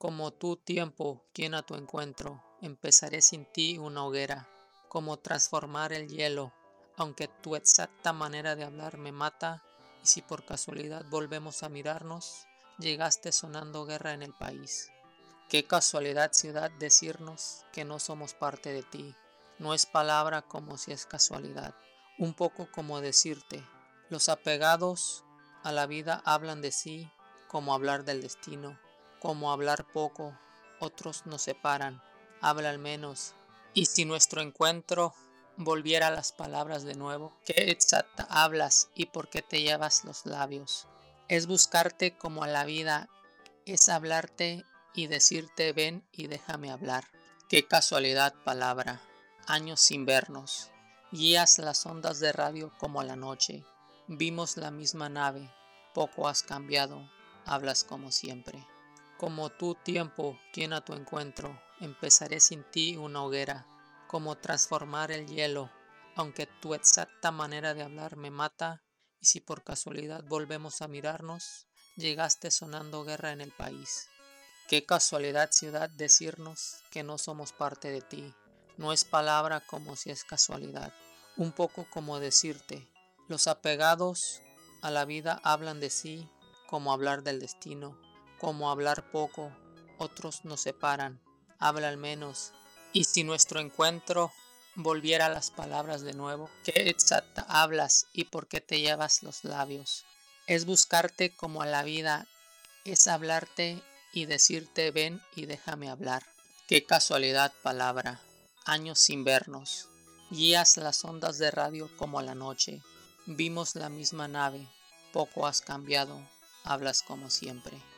Como tú tiempo, quien a tu encuentro, empezaré sin ti una hoguera, como transformar el hielo, aunque tu exacta manera de hablar me mata, y si por casualidad volvemos a mirarnos, llegaste sonando guerra en el país. Qué casualidad ciudad decirnos que no somos parte de ti, no es palabra como si es casualidad, un poco como decirte, los apegados a la vida hablan de sí como hablar del destino como hablar poco, otros nos separan, habla al menos. Y si nuestro encuentro volviera a las palabras de nuevo, ¿qué exacta hablas y por qué te llevas los labios? Es buscarte como a la vida, es hablarte y decirte ven y déjame hablar. Qué casualidad palabra, años sin vernos, guías las ondas de radio como la noche, vimos la misma nave, poco has cambiado, hablas como siempre. Como tu tiempo, quien a tu encuentro, empezaré sin ti una hoguera, como transformar el hielo, aunque tu exacta manera de hablar me mata, y si por casualidad volvemos a mirarnos, llegaste sonando guerra en el país. Qué casualidad ciudad decirnos que no somos parte de ti, no es palabra como si es casualidad, un poco como decirte, los apegados a la vida hablan de sí como hablar del destino como hablar poco, otros nos separan, habla al menos. Y si nuestro encuentro volviera a las palabras de nuevo, ¿qué exacta hablas y por qué te llevas los labios? Es buscarte como a la vida, es hablarte y decirte ven y déjame hablar. Qué casualidad palabra, años sin vernos, guías las ondas de radio como a la noche, vimos la misma nave, poco has cambiado, hablas como siempre.